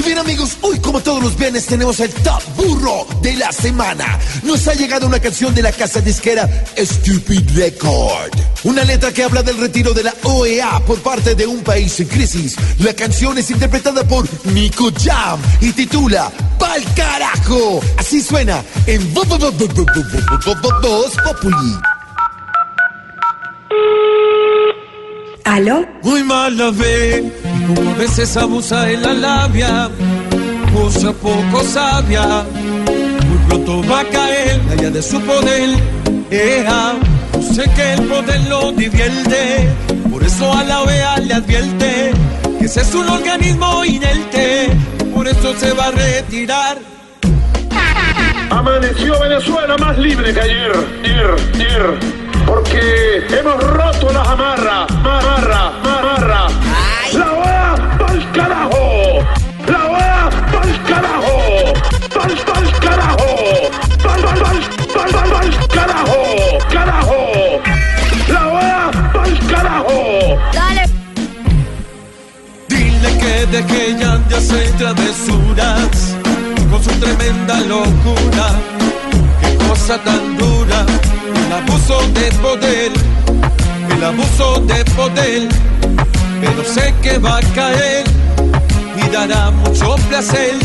Y bien amigos, hoy como todos los viernes tenemos el top burro de la semana. Nos ha llegado una canción de la casa disquera Stupid Record. Una letra que habla del retiro de la OEA por parte de un país en crisis. La canción es interpretada por Nico Jam y titula Pal carajo. Así suena en Voz Populi. ¿Aló? Muy mala ve, a veces abusa de la labia, cosa poco sabia, muy pronto va a caer allá de su poder. Ea, yo sé que el poder lo divierte, por eso a la OEA le advierte que ese es un organismo inerte, por eso se va a retirar. Amaneció Venezuela más libre que ayer, ayer, ayer. Porque hemos Dile que ya de hacer travesuras con su tremenda locura. Qué cosa tan dura, el abuso de poder, el abuso de poder. Pero sé que va a caer y dará mucho placer